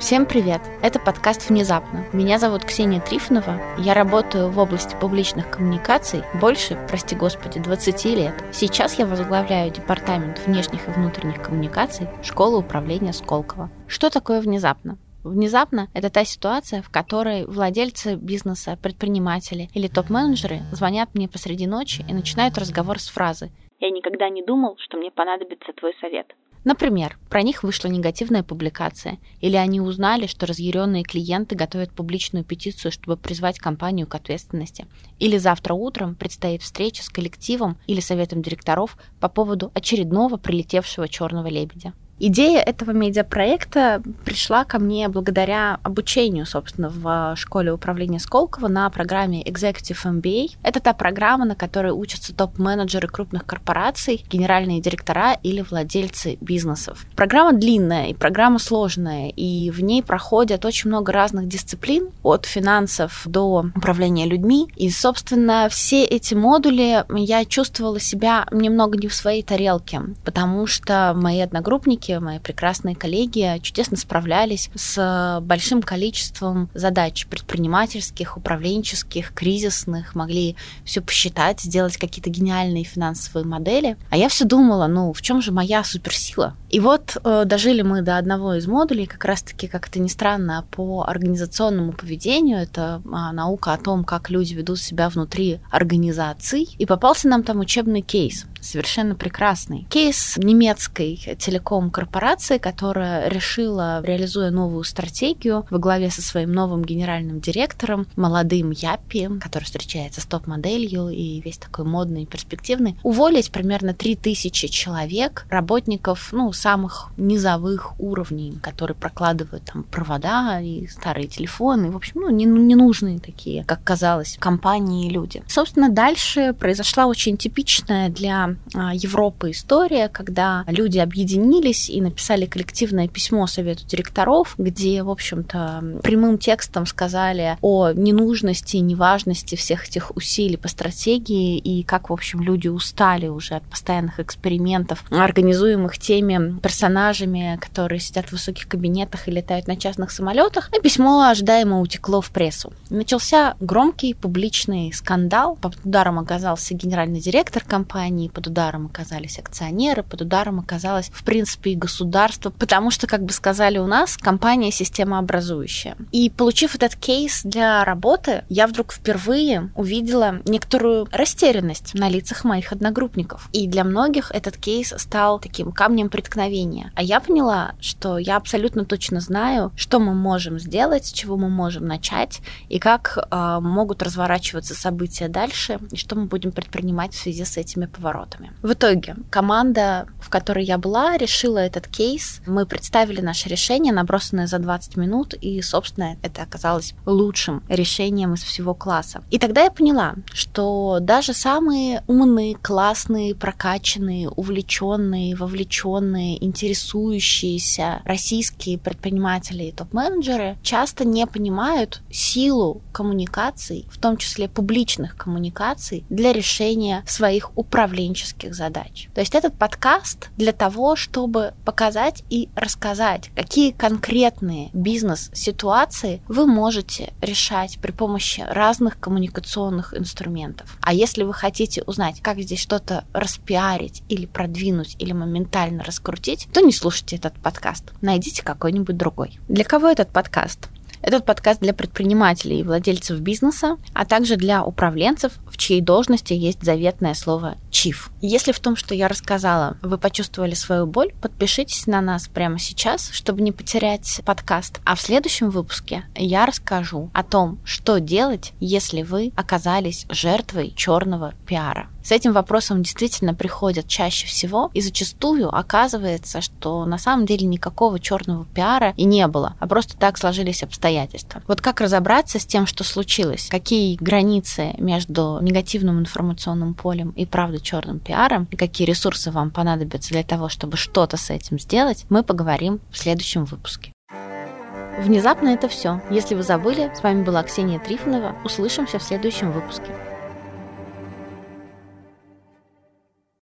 Всем привет! Это подкаст «Внезапно». Меня зовут Ксения Трифонова. Я работаю в области публичных коммуникаций больше, прости господи, 20 лет. Сейчас я возглавляю департамент внешних и внутренних коммуникаций школы управления Сколково. Что такое «Внезапно»? Внезапно это та ситуация, в которой владельцы бизнеса, предприниматели или топ-менеджеры звонят мне посреди ночи и начинают разговор с фразы «Я никогда не думал, что мне понадобится твой совет». Например, про них вышла негативная публикация, или они узнали, что разъяренные клиенты готовят публичную петицию, чтобы призвать компанию к ответственности, или завтра утром предстоит встреча с коллективом или советом директоров по поводу очередного прилетевшего черного лебедя. Идея этого медиапроекта пришла ко мне благодаря обучению, собственно, в школе управления Сколково на программе Executive MBA. Это та программа, на которой учатся топ-менеджеры крупных корпораций, генеральные директора или владельцы бизнесов. Программа длинная и программа сложная, и в ней проходят очень много разных дисциплин, от финансов до управления людьми. И, собственно, все эти модули я чувствовала себя немного не в своей тарелке, потому что мои одногруппники коллеги, мои прекрасные коллеги чудесно справлялись с большим количеством задач предпринимательских, управленческих, кризисных, могли все посчитать, сделать какие-то гениальные финансовые модели. А я все думала, ну, в чем же моя суперсила? И вот э, дожили мы до одного из модулей, как раз-таки, как это ни странно, по организационному поведению. Это э, наука о том, как люди ведут себя внутри организаций. И попался нам там учебный кейс совершенно прекрасный. Кейс немецкой телеком-корпорации, которая решила, реализуя новую стратегию во главе со своим новым генеральным директором, молодым Япи, который встречается с топ-моделью и весь такой модный и перспективный, уволить примерно 3000 человек, работников, ну, самых низовых уровней, которые прокладывают там провода и старые телефоны, в общем, ну, не, ненужные такие, как казалось, компании и люди. Собственно, дальше произошла очень типичная для а, Европы история, когда люди объединились и написали коллективное письмо Совету директоров, где, в общем-то, прямым текстом сказали о ненужности и неважности всех этих усилий по стратегии и как, в общем, люди устали уже от постоянных экспериментов, организуемых теми персонажами, которые сидят в высоких кабинетах и летают на частных самолетах. И письмо ожидаемо утекло в прессу. Начался громкий публичный скандал. Под ударом оказался генеральный директор компании, под ударом оказались акционеры, под ударом оказалось, в принципе, и государство, потому что, как бы сказали у нас, компания системообразующая. И получив этот кейс для работы, я вдруг впервые увидела некоторую растерянность на лицах моих одногруппников. И для многих этот кейс стал таким камнем преткновения. А я поняла, что я абсолютно точно знаю, что мы можем сделать, с чего мы можем начать, и как э, могут разворачиваться события дальше, и что мы будем предпринимать в связи с этими поворотами. В итоге команда, в которой я была, решила этот кейс. Мы представили наше решение, набросанное за 20 минут, и, собственно, это оказалось лучшим решением из всего класса. И тогда я поняла, что даже самые умные, классные, прокачанные, увлеченные, вовлеченные, интересующиеся российские предприниматели и топ-менеджеры часто не понимают силу коммуникаций, в том числе публичных коммуникаций, для решения своих управленческих задач. То есть этот подкаст для того, чтобы показать и рассказать, какие конкретные бизнес-ситуации вы можете решать при помощи разных коммуникационных инструментов. А если вы хотите узнать, как здесь что-то распиарить или продвинуть, или моментально раскрутить, то не слушайте этот подкаст. Найдите какой-нибудь другой. Для кого этот подкаст? Этот подкаст для предпринимателей и владельцев бизнеса, а также для управленцев, в чьей должности есть заветное слово «чиф». Если в том, что я рассказала, вы почувствовали свою боль, подпишитесь на нас прямо сейчас, чтобы не потерять подкаст. А в следующем выпуске я расскажу о том, что делать, если вы оказались жертвой черного пиара. С этим вопросом действительно приходят чаще всего, и зачастую оказывается, что на самом деле никакого черного пиара и не было, а просто так сложились обстоятельства. Вот как разобраться с тем, что случилось? Какие границы между негативным информационным полем и правда черным пиаром, и какие ресурсы вам понадобятся для того, чтобы что-то с этим сделать, мы поговорим в следующем выпуске. Внезапно это все. Если вы забыли, с вами была Ксения Трифонова. Услышимся в следующем выпуске.